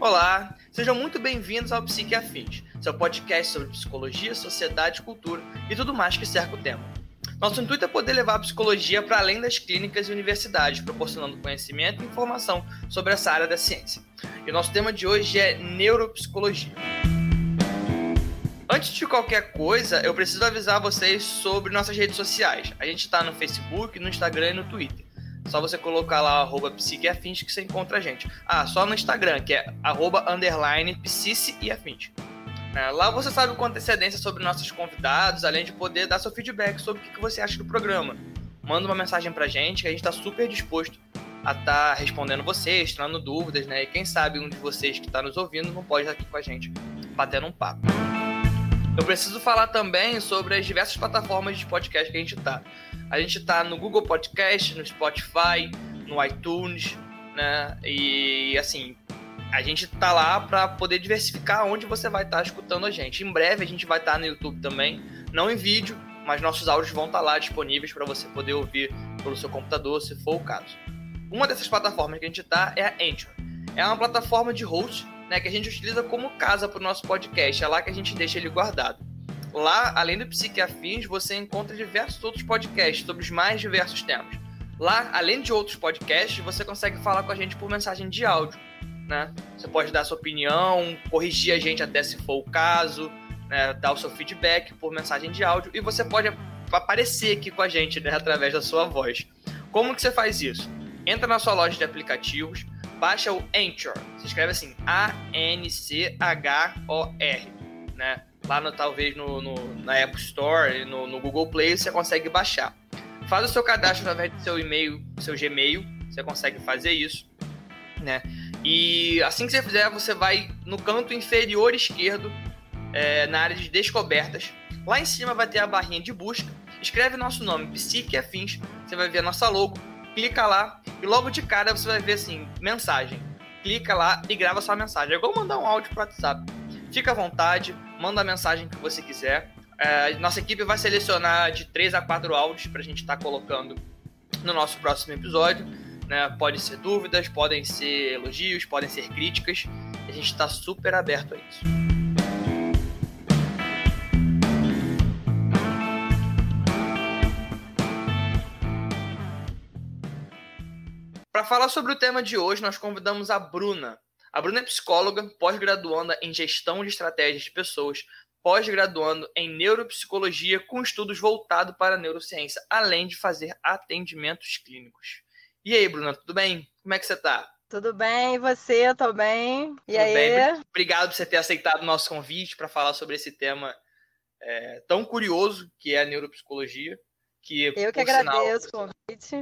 Olá, sejam muito bem-vindos ao Psique Afins, seu podcast sobre psicologia, sociedade, cultura e tudo mais que cerca o tema. Nosso intuito é poder levar a psicologia para além das clínicas e universidades, proporcionando conhecimento e informação sobre essa área da ciência. E o nosso tema de hoje é neuropsicologia. Antes de qualquer coisa, eu preciso avisar vocês sobre nossas redes sociais. A gente está no Facebook, no Instagram e no Twitter. Só você colocar lá arroba psiqueafins que você encontra a gente. Ah, só no Instagram, que é arroba underline psice e afins. É, lá você sabe com antecedência sobre nossos convidados, além de poder dar seu feedback sobre o que você acha do programa. Manda uma mensagem pra gente que a gente está super disposto a estar tá respondendo vocês, tirando dúvidas, né? E quem sabe um de vocês que está nos ouvindo não pode estar aqui com a gente batendo um papo. Eu preciso falar também sobre as diversas plataformas de podcast que a gente está. A gente está no Google Podcast, no Spotify, no iTunes, né? E assim, a gente tá lá para poder diversificar onde você vai estar tá escutando a gente. Em breve a gente vai estar tá no YouTube também, não em vídeo, mas nossos áudios vão estar tá lá disponíveis para você poder ouvir pelo seu computador, se for o caso. Uma dessas plataformas que a gente tá é a Anchor. É uma plataforma de host, né, que a gente utiliza como casa para o nosso podcast. É lá que a gente deixa ele guardado. Lá, além do Psique Afins, você encontra diversos outros podcasts sobre os mais diversos temas. Lá, além de outros podcasts, você consegue falar com a gente por mensagem de áudio né? Você pode dar sua opinião, corrigir a gente até se for o caso, né? dar o seu feedback por mensagem de áudio e você pode aparecer aqui com a gente né? através da sua voz. Como que você faz isso? Entra na sua loja de aplicativos, baixa o Anchor. Se escreve assim, A-N-C-H-O-R, né? Lá no, talvez no, no, na App Store, no, no Google Play, você consegue baixar. Faz o seu cadastro através do seu e-mail, seu Gmail, você consegue fazer isso, né? E assim que você fizer, você vai no canto inferior esquerdo, é, na área de descobertas. Lá em cima vai ter a barrinha de busca. Escreve nosso nome, Psique Afins. Você vai ver a nossa logo. Clica lá e logo de cara você vai ver assim: mensagem. Clica lá e grava sua mensagem. É igual mandar um áudio pro WhatsApp. Fica à vontade, manda a mensagem que você quiser. É, nossa equipe vai selecionar de 3 a 4 áudios para a gente estar tá colocando no nosso próximo episódio. Né? Podem ser dúvidas, podem ser elogios, podem ser críticas. A gente está super aberto a isso. Para falar sobre o tema de hoje, nós convidamos a Bruna. A Bruna é psicóloga, pós-graduanda em gestão de estratégias de pessoas, pós-graduando em neuropsicologia com estudos voltados para a neurociência, além de fazer atendimentos clínicos. E aí, Bruna, tudo bem? Como é que você tá? Tudo bem, e você? Eu tô bem. E tudo aí? Bem? Obrigado por você ter aceitado o nosso convite para falar sobre esse tema é, tão curioso que é a neuropsicologia. Que, eu que agradeço sinal, o convite.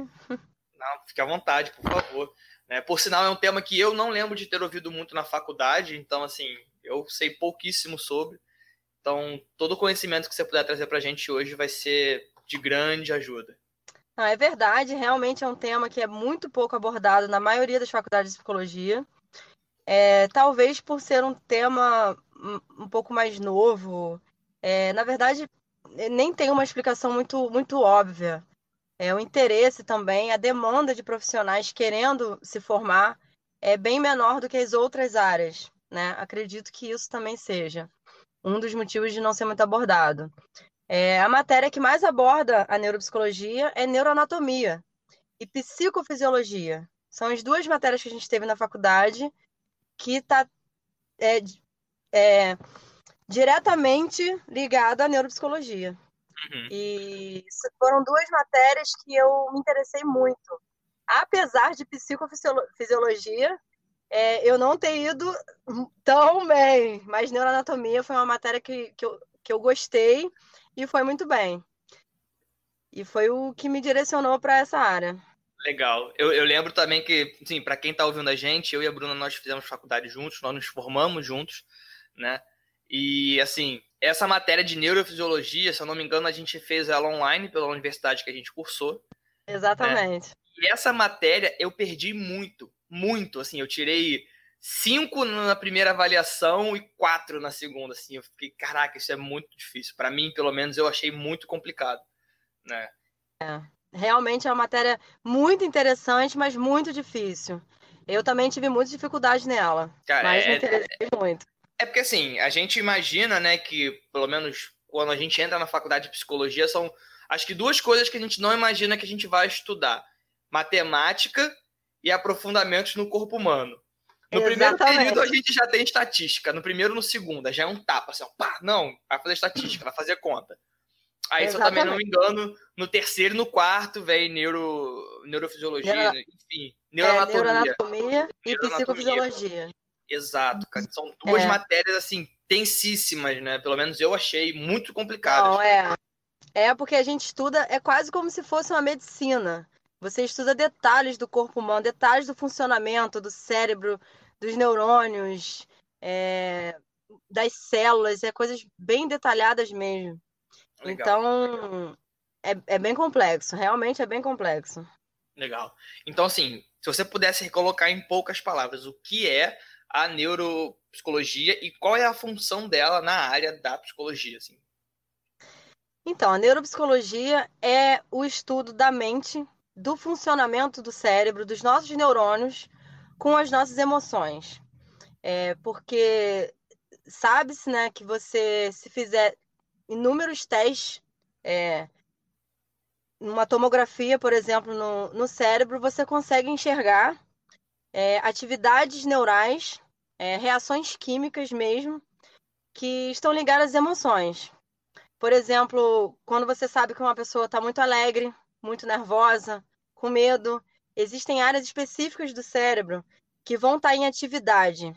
Não, fique à vontade, por favor. É, por sinal, é um tema que eu não lembro de ter ouvido muito na faculdade, então, assim, eu sei pouquíssimo sobre. Então, todo o conhecimento que você puder trazer para a gente hoje vai ser de grande ajuda. É verdade, realmente é um tema que é muito pouco abordado na maioria das faculdades de psicologia. É, talvez por ser um tema um pouco mais novo. É, na verdade, nem tem uma explicação muito, muito óbvia. É, o interesse também, a demanda de profissionais querendo se formar é bem menor do que as outras áreas. Né? Acredito que isso também seja um dos motivos de não ser muito abordado. É, a matéria que mais aborda a neuropsicologia é neuroanatomia e psicofisiologia. São as duas matérias que a gente teve na faculdade que está é, é, diretamente ligada à neuropsicologia. Uhum. E foram duas matérias que eu me interessei muito. Apesar de psicofisiologia, é, eu não ter ido tão bem, mas neuroanatomia foi uma matéria que, que, eu, que eu gostei e foi muito bem. E foi o que me direcionou para essa área. Legal. Eu, eu lembro também que, sim, para quem está ouvindo a gente, eu e a Bruna nós fizemos faculdade juntos, nós nos formamos juntos, né? E assim, essa matéria de neurofisiologia, se eu não me engano, a gente fez ela online pela universidade que a gente cursou. Né? Exatamente. Né? E essa matéria eu perdi muito, muito. Assim, eu tirei cinco na primeira avaliação e quatro na segunda, assim. Eu fiquei, caraca, isso é muito difícil. Para mim, pelo menos, eu achei muito complicado, né? É, realmente é uma matéria muito interessante, mas muito difícil. Eu também tive muita dificuldade nela. Cara, mas é, me interessei é, muito. É porque assim, a gente imagina, né, que pelo menos quando a gente entra na faculdade de psicologia, são acho que duas coisas que a gente não imagina que a gente vai estudar: matemática e aprofundamentos no corpo humano. No Exatamente. primeiro período a gente já tem estatística, no primeiro e no segundo, já é um tapa, assim, ó, pá, não, vai fazer estatística, vai fazer conta. Aí, Exatamente. se eu também não me engano, no terceiro e no quarto vem neuro, neurofisiologia, Neuro... enfim, neuroanatomia. É, neuroanatomia e psicofisiologia. Exato, cara. São duas é. matérias, assim, tensíssimas, né? Pelo menos eu achei muito complicadas. Não, é. É porque a gente estuda, é quase como se fosse uma medicina. Você estuda detalhes do corpo humano, detalhes do funcionamento do cérebro, dos neurônios, é, das células, é coisas bem detalhadas mesmo. Legal. Então, é, é bem complexo, realmente é bem complexo. Legal. Então, assim, se você pudesse colocar em poucas palavras o que é a neuropsicologia e qual é a função dela na área da psicologia, assim. Então, a neuropsicologia é o estudo da mente, do funcionamento do cérebro, dos nossos neurônios com as nossas emoções. É, porque sabe-se né, que você, se fizer inúmeros testes, é, numa tomografia, por exemplo, no, no cérebro, você consegue enxergar é, atividades neurais, é, reações químicas mesmo, que estão ligadas às emoções. Por exemplo, quando você sabe que uma pessoa está muito alegre, muito nervosa, com medo, existem áreas específicas do cérebro que vão estar tá em atividade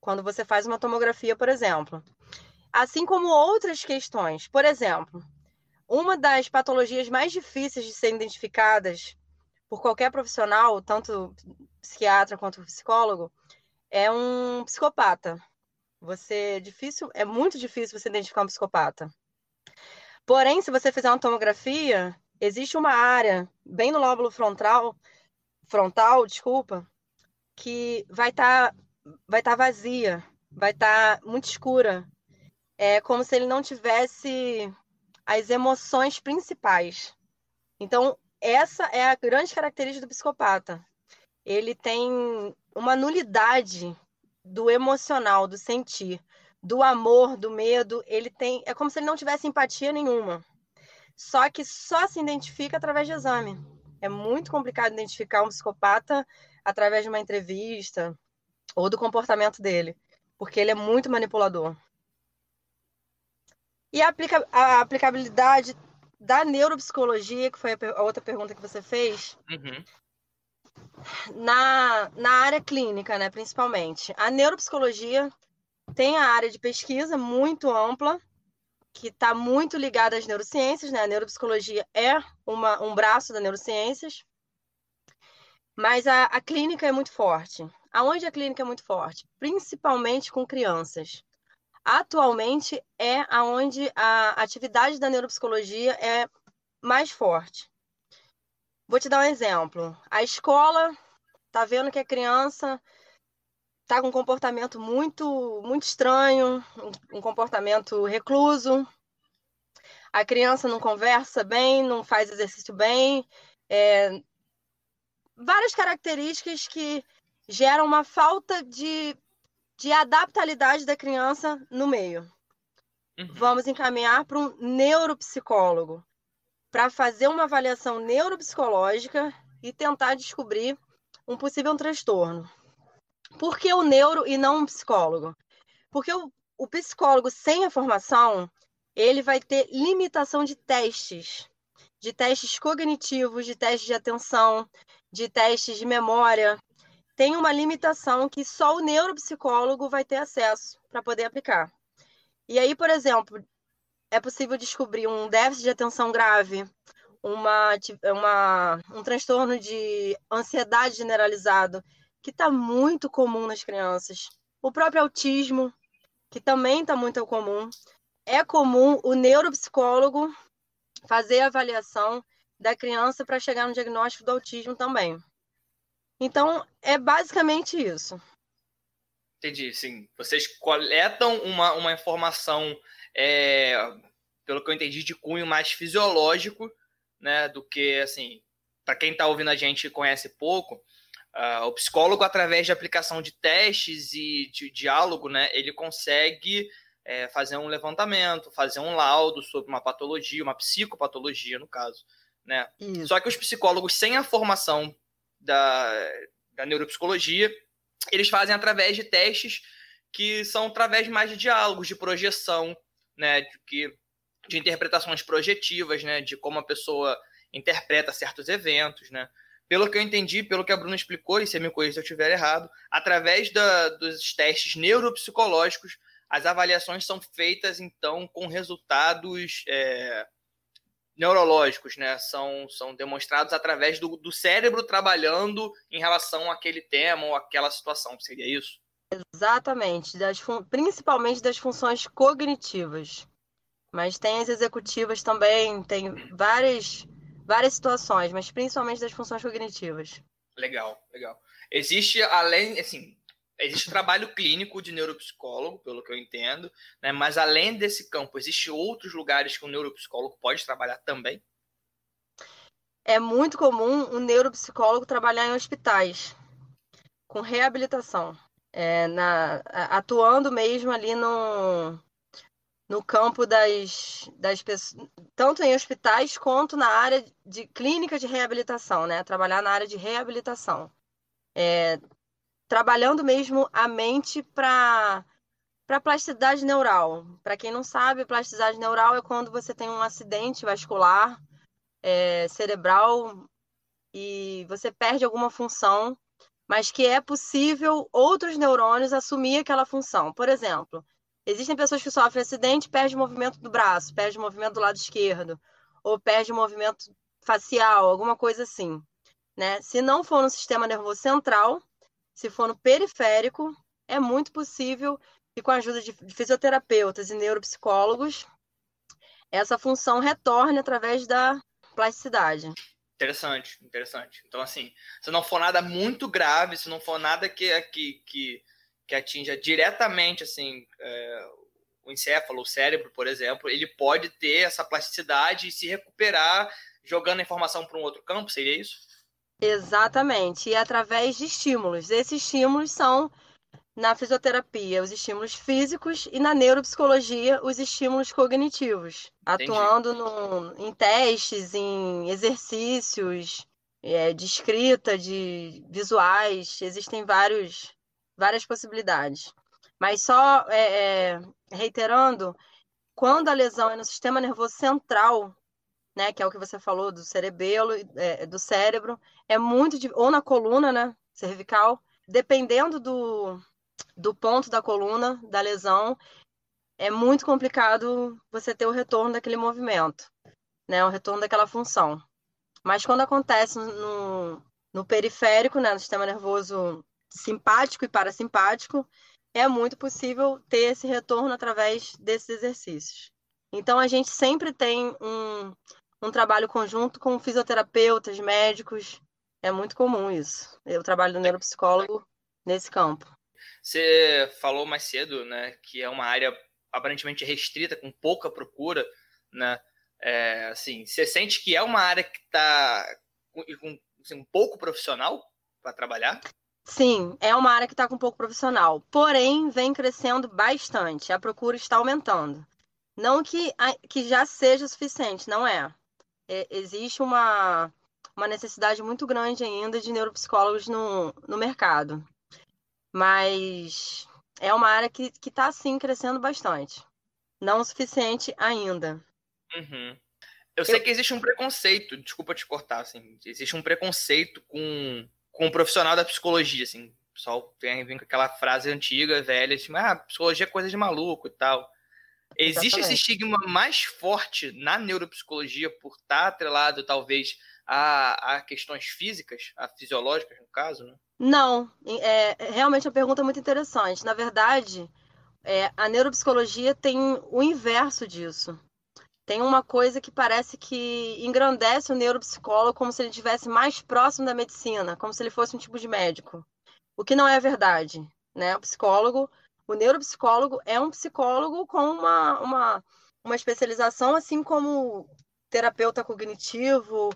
quando você faz uma tomografia, por exemplo. Assim como outras questões. Por exemplo, uma das patologias mais difíceis de serem identificadas por qualquer profissional, tanto psiquiatra quanto psicólogo, é um psicopata. Você é difícil, é muito difícil você identificar um psicopata. Porém, se você fizer uma tomografia, existe uma área bem no lóbulo frontal, frontal, desculpa, que vai estar tá, vai tá vazia, vai estar tá muito escura. É como se ele não tivesse as emoções principais. Então, essa é a grande característica do psicopata. Ele tem uma nulidade do emocional, do sentir, do amor, do medo. Ele tem, é como se ele não tivesse empatia nenhuma. Só que só se identifica através de exame. É muito complicado identificar um psicopata através de uma entrevista ou do comportamento dele, porque ele é muito manipulador. E a, aplica a aplicabilidade da neuropsicologia, que foi a, outra pergunta que você fez, uhum. Na, na área clínica, né, principalmente. A neuropsicologia tem a área de pesquisa muito ampla, que está muito ligada às neurociências, né? A neuropsicologia é uma, um braço da neurociências, mas a, a clínica é muito forte. Aonde a clínica é muito forte? Principalmente com crianças atualmente é aonde a atividade da neuropsicologia é mais forte. Vou te dar um exemplo. A escola está vendo que a criança está com um comportamento muito, muito estranho, um comportamento recluso. A criança não conversa bem, não faz exercício bem. É... Várias características que geram uma falta de de adaptabilidade da criança no meio. Uhum. Vamos encaminhar para um neuropsicólogo para fazer uma avaliação neuropsicológica e tentar descobrir um possível transtorno. Por que o neuro e não um psicólogo? Porque o, o psicólogo sem a formação, ele vai ter limitação de testes, de testes cognitivos, de testes de atenção, de testes de memória, tem uma limitação que só o neuropsicólogo vai ter acesso para poder aplicar. E aí, por exemplo, é possível descobrir um déficit de atenção grave, uma, uma, um transtorno de ansiedade generalizado, que está muito comum nas crianças. O próprio autismo, que também está muito comum. É comum o neuropsicólogo fazer a avaliação da criança para chegar no diagnóstico do autismo também. Então, é basicamente isso. Entendi, sim. Vocês coletam uma, uma informação, é, pelo que eu entendi, de cunho mais fisiológico, né, do que, assim, para quem está ouvindo a gente e conhece pouco, Uh, o psicólogo, através de aplicação de testes e de diálogo, né, ele consegue é, fazer um levantamento, fazer um laudo sobre uma patologia, uma psicopatologia, no caso. Né? Só que os psicólogos, sem a formação da, da neuropsicologia, eles fazem através de testes que são através mais de diálogos, de projeção, né, de, que, de interpretações projetivas, né, de como a pessoa interpreta certos eventos, né. Pelo que eu entendi, pelo que a Bruna explicou, e se me corrija se eu estiver errado, através da, dos testes neuropsicológicos, as avaliações são feitas, então, com resultados é, neurológicos, né? São, são demonstrados através do, do cérebro trabalhando em relação àquele tema ou àquela situação. Seria isso? Exatamente, das, principalmente das funções cognitivas. Mas tem as executivas também, tem várias várias situações, mas principalmente das funções cognitivas. Legal, legal. Existe, além, assim, existe trabalho clínico de neuropsicólogo, pelo que eu entendo, né? mas além desse campo, existe outros lugares que o neuropsicólogo pode trabalhar também? É muito comum o neuropsicólogo trabalhar em hospitais, com reabilitação, é, na, atuando mesmo ali no, no campo das, das pessoas, tanto em hospitais quanto na área de clínica de reabilitação, né? Trabalhar na área de reabilitação. É, trabalhando mesmo a mente para para plasticidade neural. Para quem não sabe, plasticidade neural é quando você tem um acidente vascular é, cerebral e você perde alguma função, mas que é possível outros neurônios assumir aquela função. Por exemplo, Existem pessoas que sofrem acidente, perde o movimento do braço, perde o movimento do lado esquerdo, ou perde o movimento facial, alguma coisa assim. Né? Se não for no sistema nervoso central, se for no periférico, é muito possível que com a ajuda de fisioterapeutas e neuropsicólogos, essa função retorne através da plasticidade. Interessante, interessante. Então, assim, se não for nada muito grave, se não for nada que, que, que que atinja diretamente assim é, o encéfalo, o cérebro, por exemplo, ele pode ter essa plasticidade e se recuperar jogando a informação para um outro campo, seria isso? Exatamente, e através de estímulos. Esses estímulos são na fisioterapia os estímulos físicos e na neuropsicologia os estímulos cognitivos, Entendi. atuando no, em testes, em exercícios é, de escrita, de visuais, existem vários várias possibilidades. Mas só é, é, reiterando, quando a lesão é no sistema nervoso central, né, que é o que você falou do cerebelo, é, do cérebro, é muito ou na coluna, né, cervical, dependendo do, do ponto da coluna da lesão, é muito complicado você ter o retorno daquele movimento, né, o retorno daquela função. Mas quando acontece no, no periférico, né, no sistema nervoso simpático e parasimpático, é muito possível ter esse retorno através desses exercícios. Então, a gente sempre tem um, um trabalho conjunto com fisioterapeutas, médicos. É muito comum isso. Eu trabalho no neuropsicólogo nesse campo. Você falou mais cedo, né, que é uma área aparentemente restrita, com pouca procura, né? É, assim, você sente que é uma área que está com, assim, um pouco profissional para trabalhar? Sim, é uma área que está com pouco profissional, porém vem crescendo bastante, a procura está aumentando. Não que, que já seja suficiente, não é. é existe uma, uma necessidade muito grande ainda de neuropsicólogos no, no mercado, mas é uma área que está sim crescendo bastante. Não o suficiente ainda. Uhum. Eu sei Eu... que existe um preconceito, desculpa te cortar, assim, existe um preconceito com com um profissional da psicologia, assim. O pessoal vem, vem com aquela frase antiga, velha, assim, ah, psicologia é coisa de maluco e tal. Existe Exatamente. esse estigma mais forte na neuropsicologia por estar atrelado, talvez, a, a questões físicas, a fisiológicas, no caso, né? Não, é, é realmente uma pergunta muito interessante. Na verdade, é, a neuropsicologia tem o inverso disso tem uma coisa que parece que engrandece o neuropsicólogo como se ele estivesse mais próximo da medicina, como se ele fosse um tipo de médico. O que não é verdade, né? O psicólogo, o neuropsicólogo é um psicólogo com uma, uma, uma especialização, assim como terapeuta cognitivo,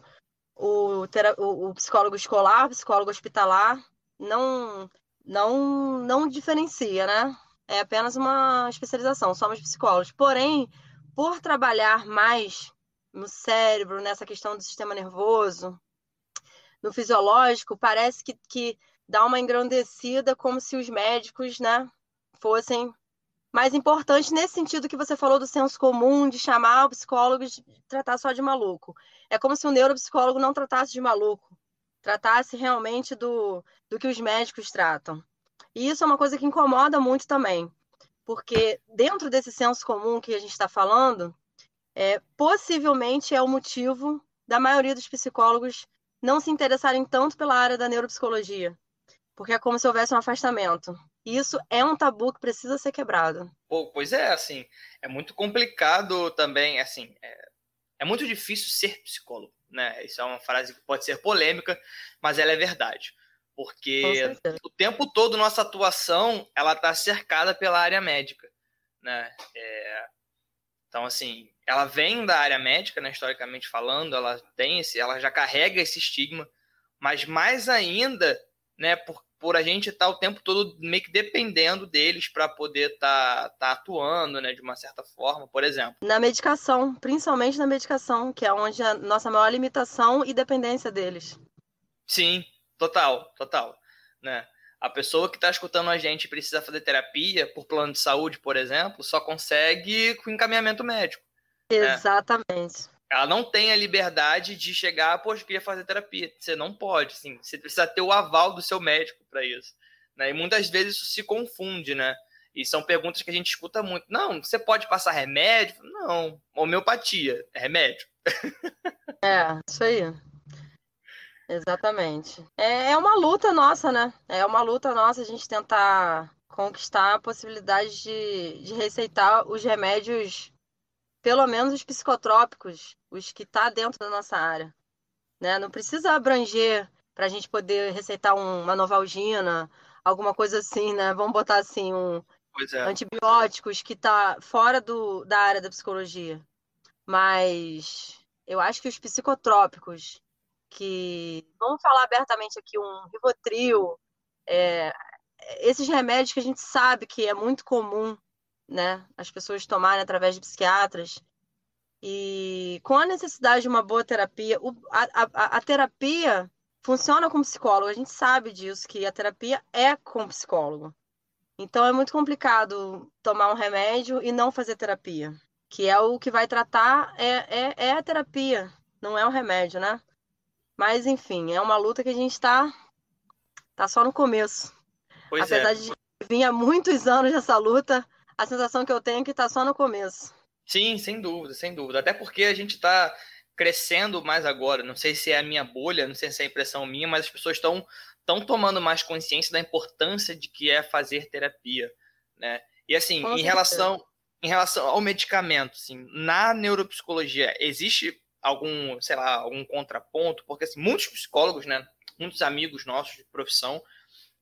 o, o, o psicólogo escolar, o psicólogo hospitalar, não, não, não diferencia, né? É apenas uma especialização, somos psicólogos. Porém, por trabalhar mais no cérebro, nessa questão do sistema nervoso, no fisiológico, parece que, que dá uma engrandecida, como se os médicos, né, fossem mais importantes nesse sentido que você falou do senso comum, de chamar o psicólogo de tratar só de maluco. É como se o neuropsicólogo não tratasse de maluco, tratasse realmente do, do que os médicos tratam. E isso é uma coisa que incomoda muito também, porque dentro desse senso comum que a gente está falando, é, possivelmente é o motivo da maioria dos psicólogos não se interessarem tanto pela área da neuropsicologia, porque é como se houvesse um afastamento. E isso é um tabu que precisa ser quebrado. Pô, pois é, assim, é muito complicado também, assim, é, é muito difícil ser psicólogo, né? Isso é uma frase que pode ser polêmica, mas ela é verdade. Porque o tempo todo nossa atuação, ela está cercada pela área médica, né? É, então, assim, ela vem da área médica, né, historicamente falando, ela tem esse, ela já carrega esse estigma, mas mais ainda, né, por, por a gente estar tá o tempo todo meio que dependendo deles para poder estar tá, tá atuando, né, de uma certa forma, por exemplo. Na medicação, principalmente na medicação, que é onde a nossa maior limitação e dependência deles. Sim, total, total, né? A pessoa que está escutando a gente precisa fazer terapia por plano de saúde, por exemplo, só consegue com encaminhamento médico. Né? Exatamente. Né? Ela não tem a liberdade de chegar, poxa, eu queria fazer terapia. Você não pode, sim. Você precisa ter o aval do seu médico para isso. Né? E muitas vezes isso se confunde, né? E são perguntas que a gente escuta muito. Não, você pode passar remédio? Não. Homeopatia é remédio. É, isso aí. Exatamente. É, é uma luta nossa, né? É uma luta nossa a gente tentar conquistar a possibilidade de, de receitar os remédios, pelo menos os psicotrópicos, os que tá dentro da nossa área. Né? Não precisa abranger para a gente poder receitar um, uma novalgina, alguma coisa assim, né? Vamos botar assim, um é. antibióticos que tá fora do, da área da psicologia. Mas eu acho que os psicotrópicos que vamos falar abertamente aqui um Rivotril, é, esses remédios que a gente sabe que é muito comum, né, as pessoas tomarem através de psiquiatras e com a necessidade de uma boa terapia, a, a, a terapia funciona com psicólogo, a gente sabe disso que a terapia é com psicólogo. Então é muito complicado tomar um remédio e não fazer terapia, que é o que vai tratar é, é, é a terapia, não é o remédio, né? Mas, enfim, é uma luta que a gente está tá só no começo. Pois Apesar é. de vir há muitos anos nessa luta, a sensação que eu tenho é que está só no começo. Sim, sem dúvida, sem dúvida. Até porque a gente está crescendo mais agora. Não sei se é a minha bolha, não sei se é a impressão minha, mas as pessoas estão estão tomando mais consciência da importância de que é fazer terapia, né? E assim, Com em certeza. relação em relação ao medicamento, assim, na neuropsicologia existe algum, sei lá, algum contraponto, porque assim, muitos psicólogos, né, muitos amigos nossos de profissão,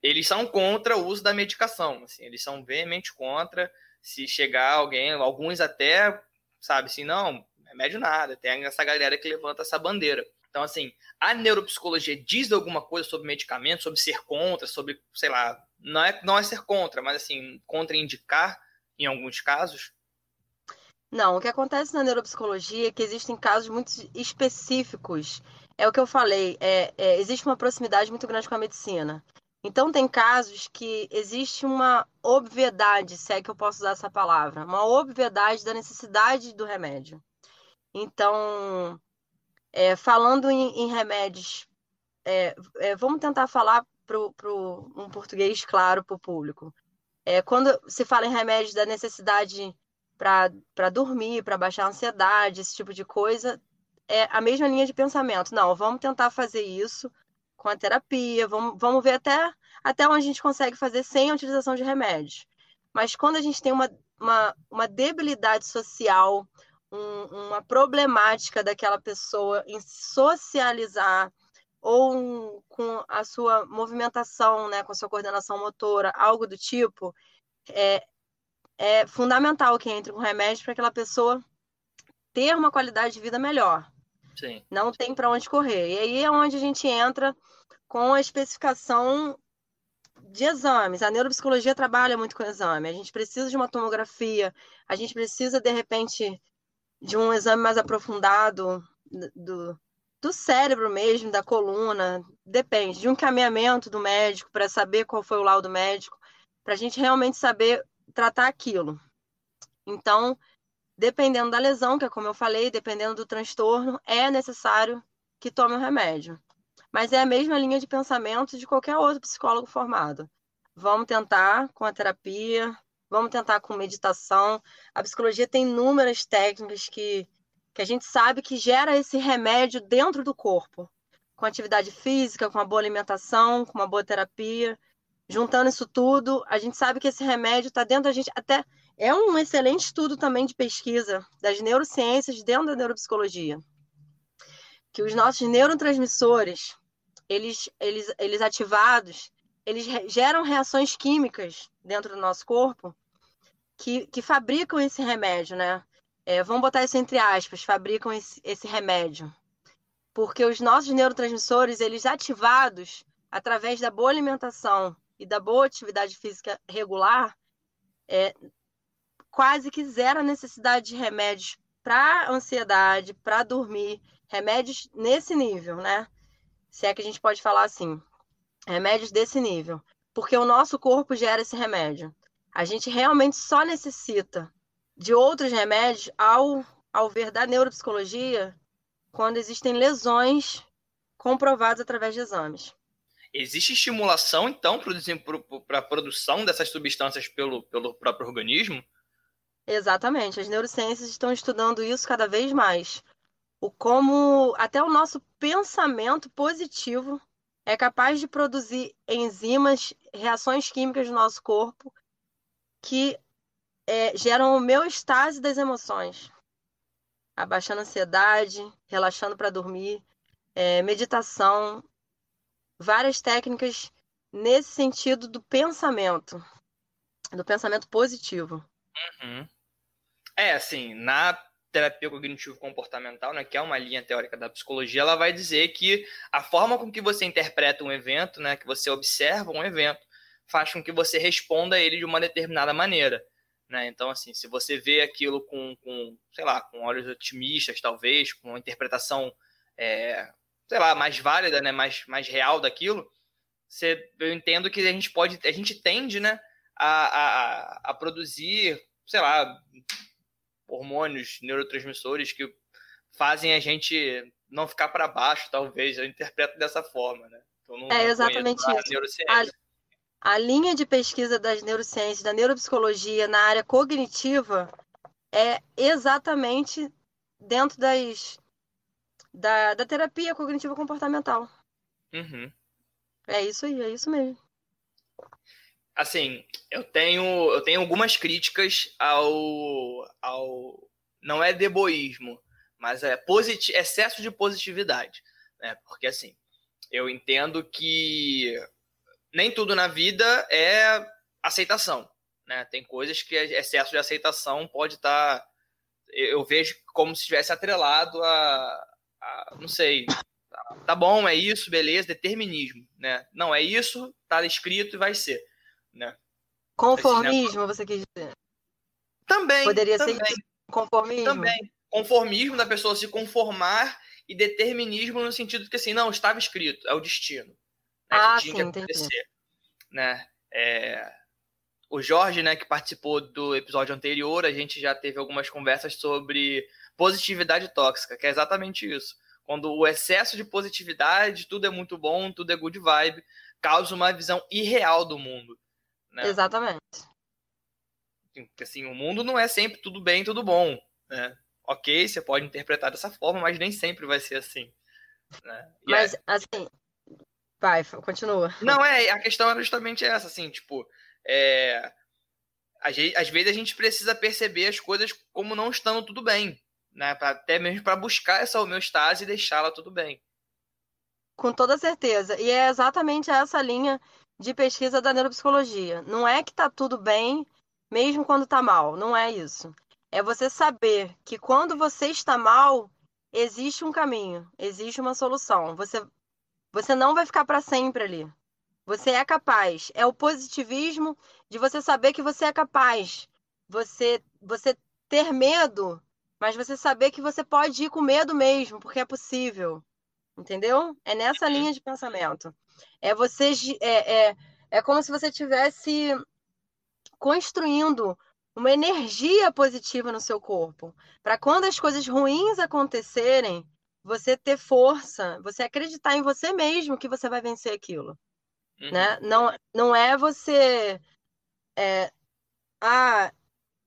eles são contra o uso da medicação, assim, eles são veemente contra se chegar alguém, alguns até, sabe, assim, não, remédio nada, tem essa galera que levanta essa bandeira. Então, assim, a neuropsicologia diz alguma coisa sobre medicamento, sobre ser contra, sobre, sei lá, não é, não é ser contra, mas assim, contraindicar em alguns casos? Não, o que acontece na neuropsicologia é que existem casos muito específicos. É o que eu falei, é, é, existe uma proximidade muito grande com a medicina. Então, tem casos que existe uma obviedade, se é que eu posso usar essa palavra, uma obviedade da necessidade do remédio. Então, é, falando em, em remédios, é, é, vamos tentar falar para um português claro para o público. É, quando se fala em remédios da necessidade para dormir, para baixar a ansiedade, esse tipo de coisa, é a mesma linha de pensamento. Não, vamos tentar fazer isso com a terapia, vamos, vamos ver até, até onde a gente consegue fazer sem a utilização de remédios. Mas quando a gente tem uma, uma, uma debilidade social, um, uma problemática daquela pessoa em socializar, ou com a sua movimentação, né, com a sua coordenação motora, algo do tipo, é, é fundamental que entre com remédio para aquela pessoa ter uma qualidade de vida melhor. Sim. Não tem para onde correr. E aí é onde a gente entra com a especificação de exames. A neuropsicologia trabalha muito com exame. A gente precisa de uma tomografia, a gente precisa, de repente, de um exame mais aprofundado do, do cérebro mesmo, da coluna. Depende, de um encaminhamento do médico para saber qual foi o laudo médico, para a gente realmente saber tratar aquilo. Então, dependendo da lesão, que é como eu falei, dependendo do transtorno, é necessário que tome o remédio. Mas é a mesma linha de pensamento de qualquer outro psicólogo formado. Vamos tentar com a terapia, vamos tentar com meditação. A psicologia tem inúmeras técnicas que, que a gente sabe que gera esse remédio dentro do corpo, com atividade física, com uma boa alimentação, com uma boa terapia. Juntando isso tudo, a gente sabe que esse remédio está dentro da gente. Até é um excelente estudo também de pesquisa das neurociências dentro da neuropsicologia. Que os nossos neurotransmissores, eles, eles, eles ativados, eles geram reações químicas dentro do nosso corpo que, que fabricam esse remédio, né? É, vamos botar isso entre aspas, fabricam esse, esse remédio. Porque os nossos neurotransmissores, eles ativados através da boa alimentação e da boa atividade física regular, é, quase que zero a necessidade de remédios para ansiedade, para dormir, remédios nesse nível, né? se é que a gente pode falar assim, remédios desse nível, porque o nosso corpo gera esse remédio. A gente realmente só necessita de outros remédios ao, ao ver da neuropsicologia quando existem lesões comprovadas através de exames. Existe estimulação, então, para a produção dessas substâncias pelo, pelo próprio organismo? Exatamente. As neurociências estão estudando isso cada vez mais o como até o nosso pensamento positivo é capaz de produzir enzimas, reações químicas no nosso corpo que é, geram homeostase das emoções, abaixando a ansiedade, relaxando para dormir, é, meditação, várias técnicas nesse sentido do pensamento, do pensamento positivo. Uhum. É, assim, na terapia cognitivo-comportamental, né, que é uma linha teórica da psicologia, ela vai dizer que a forma com que você interpreta um evento, né, que você observa um evento, faz com que você responda a ele de uma determinada maneira. Né? Então, assim, se você vê aquilo com, com, sei lá, com olhos otimistas, talvez, com uma interpretação, é, sei lá, mais válida, né, mais, mais real daquilo, você, eu entendo que a gente pode, a gente tende, né, a, a, a produzir, sei lá, hormônios, neurotransmissores que fazem a gente não ficar para baixo, talvez. Eu interpreto dessa forma, né? Então, é exatamente isso. A, a linha de pesquisa das neurociências, da neuropsicologia na área cognitiva é exatamente dentro das da, da terapia cognitiva comportamental. Uhum. É isso aí, é isso mesmo assim, eu tenho, eu tenho algumas críticas ao, ao não é deboísmo, mas é excesso de positividade, né? Porque assim, eu entendo que nem tudo na vida é aceitação, né? Tem coisas que excesso de aceitação pode estar, tá, eu vejo como se estivesse atrelado a, a não sei, tá bom, é isso, beleza, determinismo, né? Não é isso, tá escrito e vai ser né? Conformismo, você quis dizer? Também. Poderia também, ser conformismo? Também. Conformismo da pessoa se conformar e determinismo no sentido que assim, não, estava escrito, é o destino. Né, ah, sim, entendi. Né? É... O Jorge, né, que participou do episódio anterior, a gente já teve algumas conversas sobre positividade tóxica, que é exatamente isso. Quando o excesso de positividade, tudo é muito bom, tudo é good vibe, causa uma visão irreal do mundo. Né? Exatamente. Porque assim, o mundo não é sempre tudo bem, tudo bom. Né? Ok, você pode interpretar dessa forma, mas nem sempre vai ser assim. Né? Mas, é... assim, vai, continua. Não, é, a questão é justamente essa, assim, tipo, é... às vezes a gente precisa perceber as coisas como não estando tudo bem, né? Até mesmo para buscar essa homeostase e deixá-la tudo bem. Com toda certeza. E é exatamente essa linha de pesquisa da neuropsicologia. Não é que está tudo bem, mesmo quando está mal. Não é isso. É você saber que quando você está mal, existe um caminho, existe uma solução. Você, você não vai ficar para sempre ali. Você é capaz. É o positivismo de você saber que você é capaz. Você, você ter medo, mas você saber que você pode ir com medo mesmo, porque é possível. Entendeu? É nessa linha de pensamento. É você é, é, é como se você estivesse construindo uma energia positiva no seu corpo, para quando as coisas ruins acontecerem, você ter força, você acreditar em você mesmo que você vai vencer aquilo, uhum. né? Não, não é você, é, ah,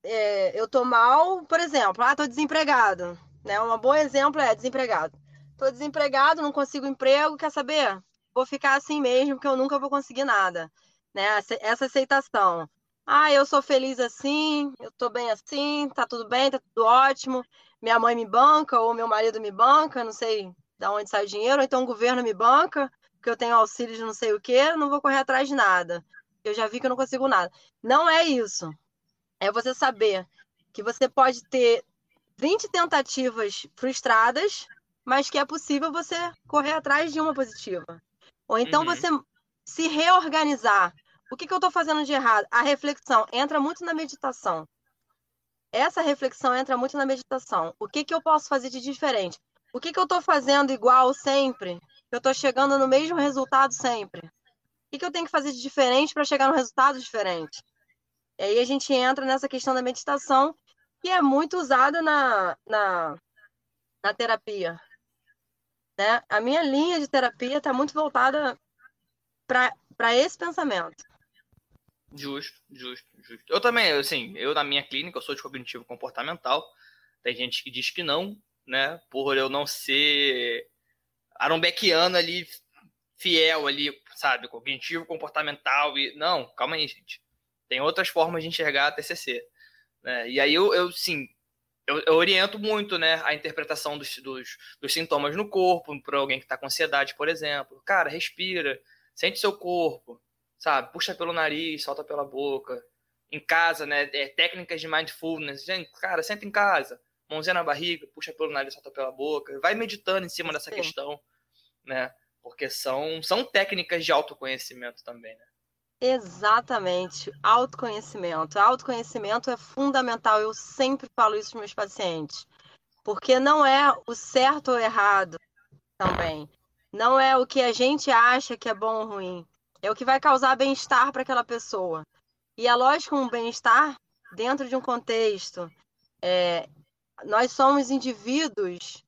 é, eu tô mal, por exemplo, ah, tô desempregado, né? Um bom exemplo é desempregado. Tô desempregado, não consigo emprego, quer saber? Vou ficar assim mesmo, porque eu nunca vou conseguir nada, né? Essa aceitação. Ah, eu sou feliz assim, eu tô bem assim, tá tudo bem, tá tudo ótimo. Minha mãe me banca ou meu marido me banca, não sei de onde sai o dinheiro, ou então o governo me banca, porque eu tenho auxílio de não sei o quê, não vou correr atrás de nada. Eu já vi que eu não consigo nada. Não é isso. É você saber que você pode ter 20 tentativas frustradas, mas que é possível você correr atrás de uma positiva. Ou então uhum. você se reorganizar o que, que eu estou fazendo de errado? A reflexão entra muito na meditação. Essa reflexão entra muito na meditação. O que, que eu posso fazer de diferente? O que, que eu estou fazendo igual sempre? Eu estou chegando no mesmo resultado sempre. O que, que eu tenho que fazer de diferente para chegar no resultado diferente? E aí a gente entra nessa questão da meditação, que é muito usada na, na, na terapia. Né? A minha linha de terapia está muito voltada para esse pensamento. Justo, justo, justo. Eu também, assim, eu na minha clínica, eu sou de cognitivo comportamental. Tem gente que diz que não, né? Por eu não ser arombequiano ali, fiel ali, sabe? Cognitivo comportamental. e Não, calma aí, gente. Tem outras formas de enxergar a TCC. Né? E aí eu, eu sim, eu, eu, oriento muito, né, a interpretação dos, dos, dos sintomas no corpo, para alguém que está com ansiedade, por exemplo. Cara, respira, sente seu corpo, sabe? Puxa pelo nariz, solta pela boca. Em casa, né? É, técnicas de mindfulness. Gente, cara, senta em casa, mãozinha na barriga, puxa pelo nariz, solta pela boca. Vai meditando em cima dessa Sim. questão, né? Porque são, são técnicas de autoconhecimento também, né? Exatamente, autoconhecimento. Autoconhecimento é fundamental. Eu sempre falo isso para meus pacientes, porque não é o certo ou errado também. Não é o que a gente acha que é bom ou ruim. É o que vai causar bem-estar para aquela pessoa. E é lógico, um bem-estar dentro de um contexto. É, nós somos indivíduos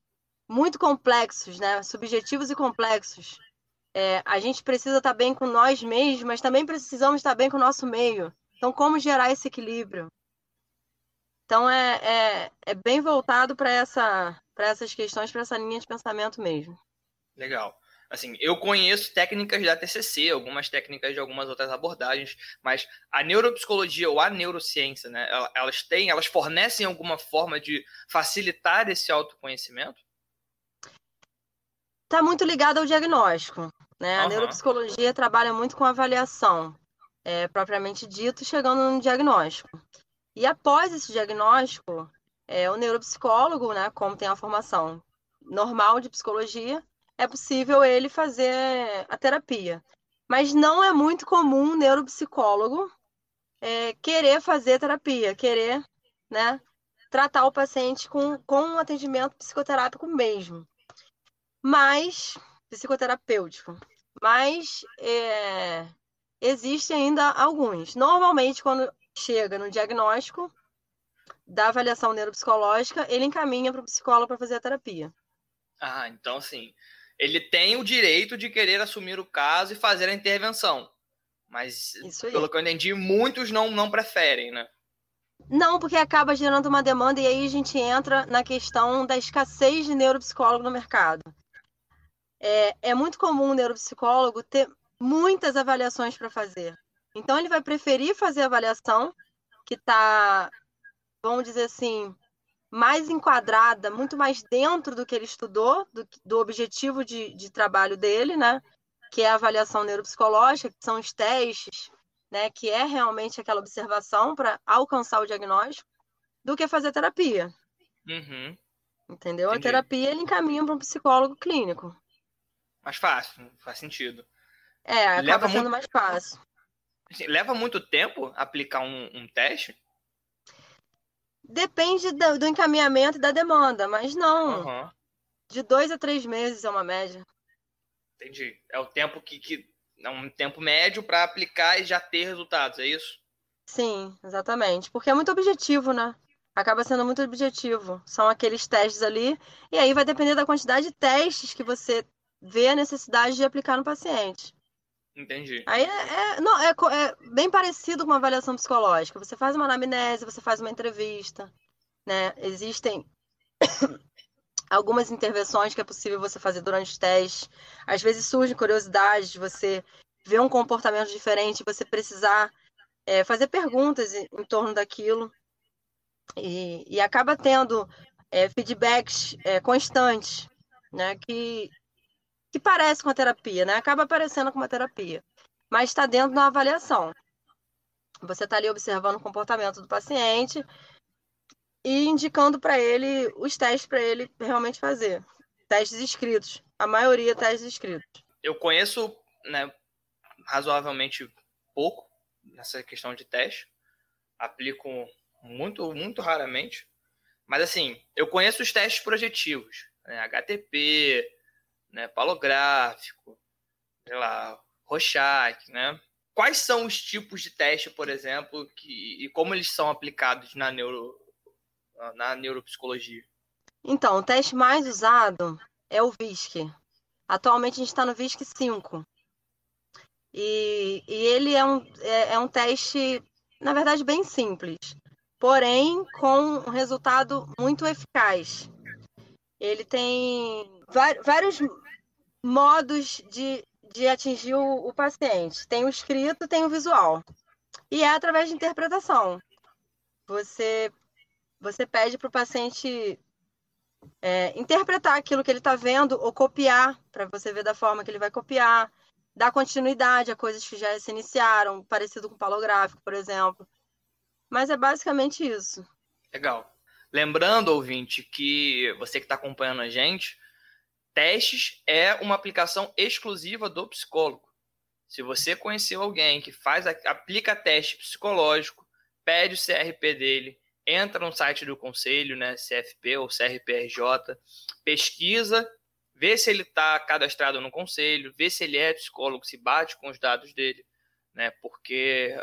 muito complexos, né? subjetivos e complexos. É, a gente precisa estar bem com nós mesmos, mas também precisamos estar bem com o nosso meio. Então, como gerar esse equilíbrio? Então, é, é, é bem voltado para essa, essas questões, para essa linha de pensamento mesmo. Legal. Assim, eu conheço técnicas da TCC, algumas técnicas de algumas outras abordagens, mas a neuropsicologia ou a neurociência, né, elas têm, elas fornecem alguma forma de facilitar esse autoconhecimento? Está muito ligado ao diagnóstico, né? Uhum. A neuropsicologia trabalha muito com avaliação, é, propriamente dito, chegando no diagnóstico. E após esse diagnóstico, é, o neuropsicólogo, né, como tem a formação normal de psicologia, é possível ele fazer a terapia. Mas não é muito comum um neuropsicólogo é, querer fazer terapia, querer né, tratar o paciente com, com um atendimento psicoterápico mesmo. Mas, psicoterapêutico. Mas é, existem ainda alguns. Normalmente, quando chega no diagnóstico da avaliação neuropsicológica, ele encaminha para o psicólogo para fazer a terapia. Ah, então sim ele tem o direito de querer assumir o caso e fazer a intervenção. Mas, pelo que eu entendi, muitos não, não preferem, né? Não, porque acaba gerando uma demanda e aí a gente entra na questão da escassez de neuropsicólogo no mercado. É, é muito comum o neuropsicólogo ter muitas avaliações para fazer. Então, ele vai preferir fazer a avaliação que está, vamos dizer assim, mais enquadrada, muito mais dentro do que ele estudou, do, do objetivo de, de trabalho dele, né? Que é a avaliação neuropsicológica, que são os testes, né? Que é realmente aquela observação para alcançar o diagnóstico, do que fazer terapia. Uhum. Entendeu? Entendi. A terapia ele encaminha para um psicólogo clínico. Mais fácil, faz sentido. É, acaba leva sendo muito... mais fácil. Leva muito tempo aplicar um, um teste? Depende do, do, encaminhamento e da demanda, mas não. Uhum. De dois a três meses é uma média. Entendi. É o tempo que, que é um tempo médio para aplicar e já ter resultados, é isso? Sim, exatamente. Porque é muito objetivo, né? Acaba sendo muito objetivo. São aqueles testes ali, e aí vai depender da quantidade de testes que você vê a necessidade de aplicar no paciente. Entendi. Aí é, é não, é, é, bem parecido com uma avaliação psicológica. Você faz uma anamnese, você faz uma entrevista, né? Existem algumas intervenções que é possível você fazer durante os testes. Às vezes surge curiosidade de você ver um comportamento diferente, você precisar é, fazer perguntas em, em, torno daquilo. E, e acaba tendo é, feedbacks é, constantes, né? Que que parece com a terapia, né? Acaba aparecendo com uma terapia, mas está dentro da avaliação. Você está ali observando o comportamento do paciente e indicando para ele os testes para ele realmente fazer. Testes escritos. A maioria testes escritos. Eu conheço né, razoavelmente pouco nessa questão de teste. Aplico muito, muito raramente. Mas assim, eu conheço os testes projetivos. Né, HTP, né, palográfico, sei lá, Rorschach, né? Quais são os tipos de teste, por exemplo, que, e como eles são aplicados na, neuro, na neuropsicologia? Então, o teste mais usado é o VISC. Atualmente a gente está no VISC 5. E, e ele é um, é, é um teste, na verdade, bem simples, porém com um resultado muito eficaz. Ele tem vários modos de, de atingir o, o paciente. Tem o escrito, tem o visual. E é através de interpretação. Você, você pede para o paciente é, interpretar aquilo que ele está vendo ou copiar, para você ver da forma que ele vai copiar, dar continuidade a coisas que já se iniciaram, parecido com o palográfico, por exemplo. Mas é basicamente isso. Legal. Lembrando, ouvinte, que você que está acompanhando a gente, testes é uma aplicação exclusiva do psicólogo. Se você conheceu alguém que faz aplica teste psicológico, pede o CRP dele, entra no site do conselho, né, CFP ou CRPRJ, pesquisa, vê se ele está cadastrado no conselho, vê se ele é psicólogo, se bate com os dados dele, né, porque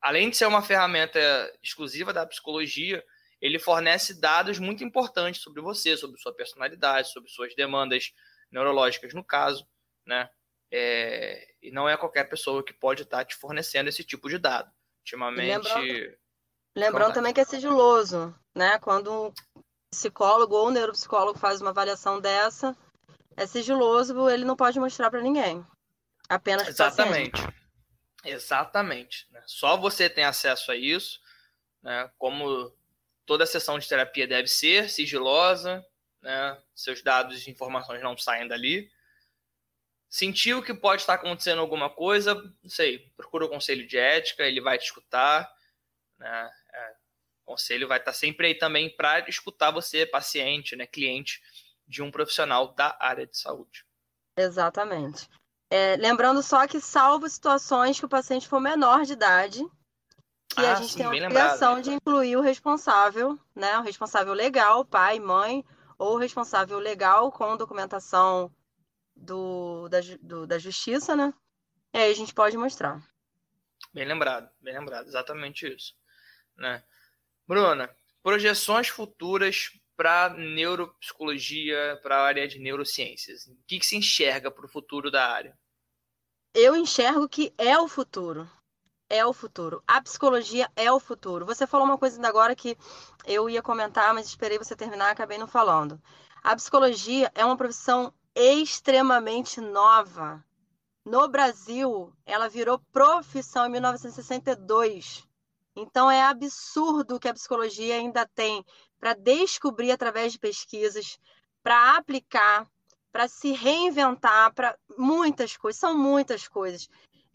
além de ser uma ferramenta exclusiva da psicologia, ele fornece dados muito importantes sobre você, sobre sua personalidade, sobre suas demandas neurológicas, no caso, né? É, e não é qualquer pessoa que pode estar te fornecendo esse tipo de dado. Ultimamente. Lembrando, lembrando também que é sigiloso, né? Quando um psicólogo ou um neuropsicólogo faz uma avaliação dessa, é sigiloso, ele não pode mostrar para ninguém. Apenas Exatamente. Exatamente. Né? Só você tem acesso a isso, né? Como toda a sessão de terapia deve ser sigilosa, né? seus dados e informações não saem dali. Sentiu que pode estar acontecendo alguma coisa, não sei, procura o conselho de ética, ele vai te escutar. Né? É, o conselho vai estar sempre aí também para escutar você, paciente, né, cliente de um profissional da área de saúde. Exatamente. É, lembrando só que, salvo situações que o paciente for menor de idade, que ah, a gente sim, tem a obrigação de incluir o responsável, né? O responsável legal, pai, mãe, ou o responsável legal com documentação do, da, do, da justiça, né? E aí a gente pode mostrar. Bem lembrado, bem lembrado, exatamente isso. Né? Bruna, projeções futuras para neuropsicologia, para a área de neurociências. O que, que se enxerga para o futuro da área? Eu enxergo que é o futuro é o futuro. A psicologia é o futuro. Você falou uma coisa ainda agora que eu ia comentar, mas esperei você terminar, acabei não falando. A psicologia é uma profissão extremamente nova. No Brasil, ela virou profissão em 1962. Então é absurdo que a psicologia ainda tem para descobrir através de pesquisas, para aplicar, para se reinventar, para muitas coisas, são muitas coisas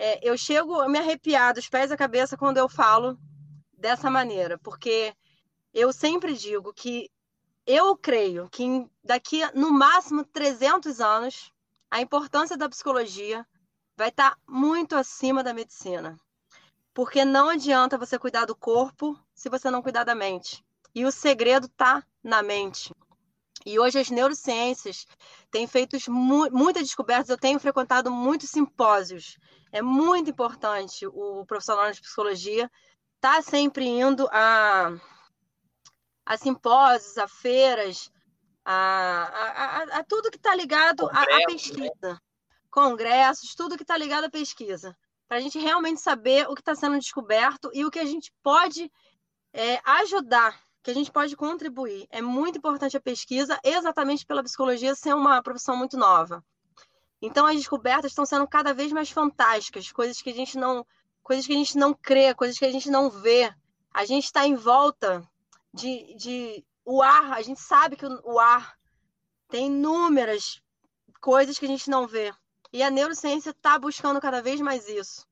é, eu chego a me arrepiar dos pés à cabeça quando eu falo dessa maneira, porque eu sempre digo que eu creio que daqui no máximo 300 anos a importância da psicologia vai estar muito acima da medicina. Porque não adianta você cuidar do corpo se você não cuidar da mente. E o segredo está na mente. E hoje as neurociências têm feito mu muitas descobertas. Eu tenho frequentado muitos simpósios. É muito importante o profissional de psicologia estar tá sempre indo a, a simpósios, a feiras, a, a, a tudo que está ligado à né? pesquisa. Congressos, tudo que está ligado à pesquisa. Para a gente realmente saber o que está sendo descoberto e o que a gente pode é, ajudar que a gente pode contribuir. É muito importante a pesquisa, exatamente pela psicologia ser uma profissão muito nova. Então as descobertas estão sendo cada vez mais fantásticas, coisas que a gente não, coisas que a gente não crê, coisas que a gente não vê. A gente está em volta de, de o ar, a gente sabe que o ar tem inúmeras coisas que a gente não vê. E a neurociência está buscando cada vez mais isso.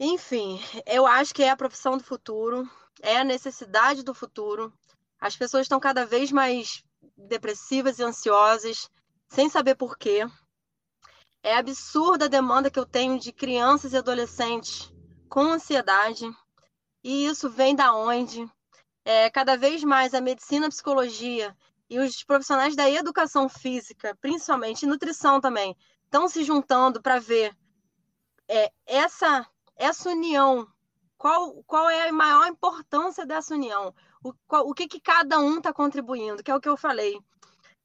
Enfim, eu acho que é a profissão do futuro é a necessidade do futuro. As pessoas estão cada vez mais depressivas e ansiosas, sem saber por quê. É absurda a demanda que eu tenho de crianças e adolescentes com ansiedade. E isso vem da onde? É, cada vez mais a medicina, a psicologia e os profissionais da educação física, principalmente nutrição também, estão se juntando para ver é, essa, essa união qual, qual é a maior importância dessa união? O, qual, o que, que cada um está contribuindo? Que é o que eu falei.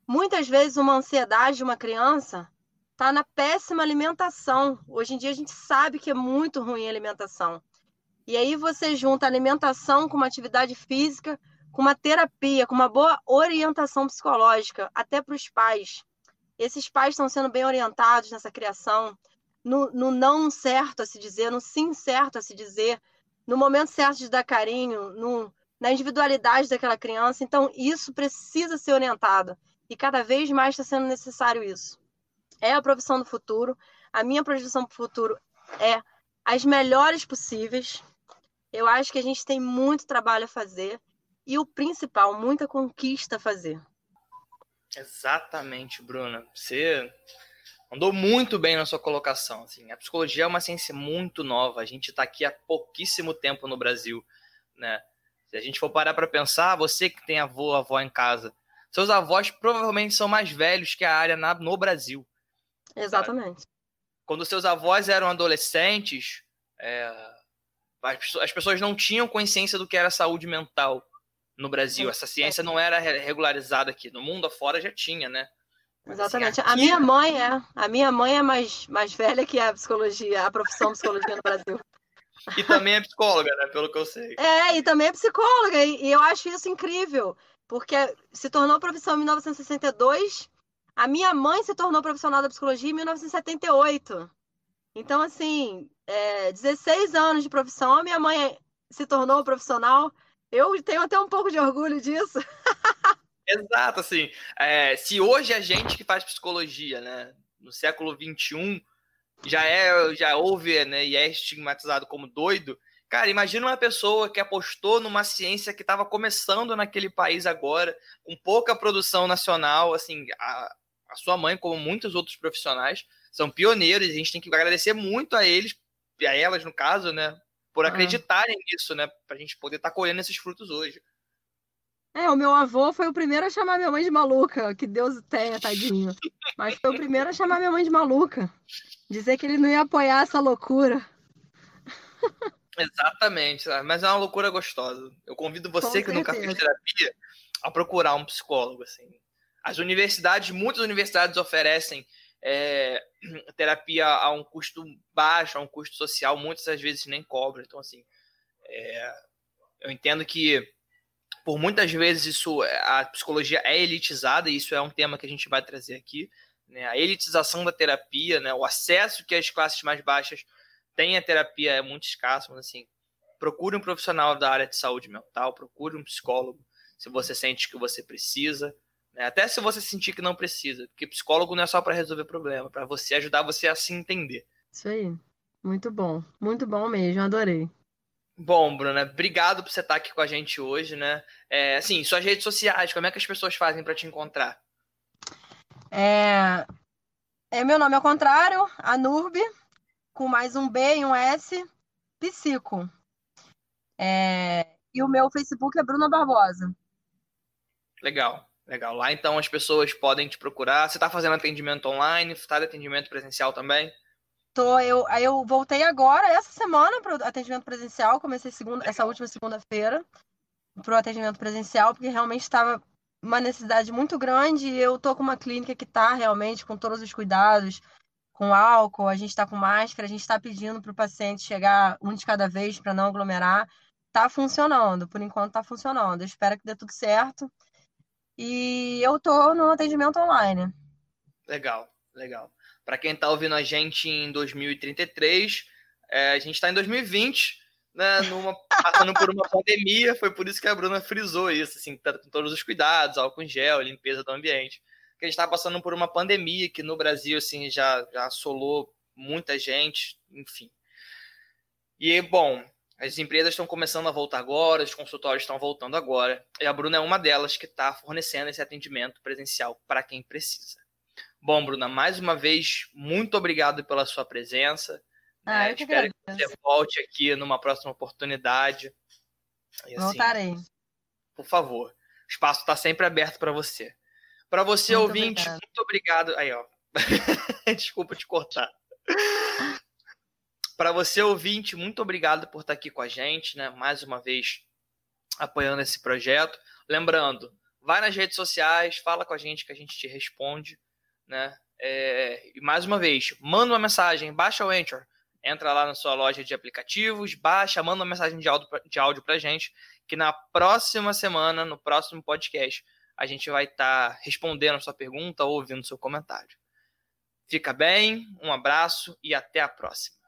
Muitas vezes uma ansiedade de uma criança está na péssima alimentação. Hoje em dia a gente sabe que é muito ruim a alimentação. E aí você junta alimentação com uma atividade física, com uma terapia, com uma boa orientação psicológica, até para os pais. Esses pais estão sendo bem orientados nessa criação, no, no não certo a se dizer, no sim certo a se dizer, no momento certo de dar carinho, no, na individualidade daquela criança. Então, isso precisa ser orientado. E cada vez mais está sendo necessário isso. É a profissão do futuro. A minha projeção para o futuro é as melhores possíveis. Eu acho que a gente tem muito trabalho a fazer. E o principal, muita conquista a fazer. Exatamente, Bruna. Você Andou muito bem na sua colocação. Assim. A psicologia é uma ciência muito nova. A gente está aqui há pouquíssimo tempo no Brasil. Né? Se a gente for parar para pensar, você que tem avô, avó em casa, seus avós provavelmente são mais velhos que a área na, no Brasil. Exatamente. Sabe? Quando seus avós eram adolescentes, é, as pessoas não tinham consciência do que era saúde mental no Brasil. Essa ciência não era regularizada aqui. No mundo afora já tinha, né? Exatamente. Assim, aqui... A minha mãe é. A minha mãe é mais, mais velha que a psicologia, a profissão psicologia no Brasil. E também é psicóloga, né? Pelo que eu sei. É, e também é psicóloga. E, e eu acho isso incrível. Porque se tornou profissão em 1962. A minha mãe se tornou profissional da psicologia em 1978. Então, assim, é, 16 anos de profissão, a minha mãe se tornou profissional. Eu tenho até um pouco de orgulho disso. Exato, assim. É, se hoje a gente que faz psicologia, né, no século XXI, já é, já houve, né, e é estigmatizado como doido, cara, imagina uma pessoa que apostou numa ciência que estava começando naquele país agora, com pouca produção nacional, assim, a, a sua mãe, como muitos outros profissionais, são pioneiros, e a gente tem que agradecer muito a eles, a elas no caso, né, por acreditarem nisso, né, pra gente poder estar tá colhendo esses frutos hoje. É, o meu avô foi o primeiro a chamar minha mãe de maluca, que Deus tenha, tadinho. Mas foi o primeiro a chamar minha mãe de maluca. Dizer que ele não ia apoiar essa loucura. Exatamente, mas é uma loucura gostosa. Eu convido você que nunca fez terapia a procurar um psicólogo. Assim. As universidades, muitas universidades oferecem é, terapia a um custo baixo, a um custo social, muitas das vezes nem cobram. Então, assim, é, eu entendo que por muitas vezes isso a psicologia é elitizada e isso é um tema que a gente vai trazer aqui né? a elitização da terapia né? O acesso que as classes mais baixas têm à terapia é muito escasso mas assim procure um profissional da área de saúde mental procure um psicólogo se você sente que você precisa né? até se você sentir que não precisa porque psicólogo não é só para resolver problema para você ajudar você a se entender. Isso aí. Muito bom. Muito bom mesmo adorei Bom, Bruna, obrigado por você estar aqui com a gente hoje, né? É, assim, suas redes sociais, como é que as pessoas fazem para te encontrar? É, é meu nome ao contrário, Anurb, com mais um B e um S, Psico. É, e o meu Facebook é Bruna Barbosa. Legal, legal. Lá então as pessoas podem te procurar. Você está fazendo atendimento online? Está de atendimento presencial também? Tô, eu, aí eu voltei agora, essa semana, para o atendimento presencial. Comecei segunda, essa última segunda-feira para o atendimento presencial, porque realmente estava uma necessidade muito grande. E eu tô com uma clínica que está realmente com todos os cuidados, com álcool, a gente está com máscara, a gente está pedindo para o paciente chegar um de cada vez para não aglomerar. Está funcionando, por enquanto está funcionando. Eu espero que dê tudo certo. E eu tô no atendimento online. Legal, legal. Para quem está ouvindo a gente em 2033, é, a gente está em 2020, né, numa, passando por uma pandemia. Foi por isso que a Bruna frisou isso, assim, tá com todos os cuidados, álcool em gel, limpeza do ambiente. Que a gente está passando por uma pandemia que no Brasil assim já, já assolou muita gente, enfim. E bom, as empresas estão começando a voltar agora, os consultórios estão voltando agora, e a Bruna é uma delas que está fornecendo esse atendimento presencial para quem precisa. Bom, Bruna, mais uma vez, muito obrigado pela sua presença. Ah, né? eu que Espero que você volte aqui numa próxima oportunidade. E, assim, Voltarei. Por favor, o espaço está sempre aberto para você. Para você, muito ouvinte, obrigado. muito obrigado. Aí, ó. Desculpa te cortar. Para você, ouvinte, muito obrigado por estar aqui com a gente, né? Mais uma vez apoiando esse projeto. Lembrando, vai nas redes sociais, fala com a gente que a gente te responde né? É, e mais uma vez, manda uma mensagem, baixa o Anchor, entra lá na sua loja de aplicativos, baixa, manda uma mensagem de áudio, de áudio pra gente, que na próxima semana, no próximo podcast, a gente vai estar tá respondendo a sua pergunta ou ouvindo seu comentário. Fica bem, um abraço e até a próxima.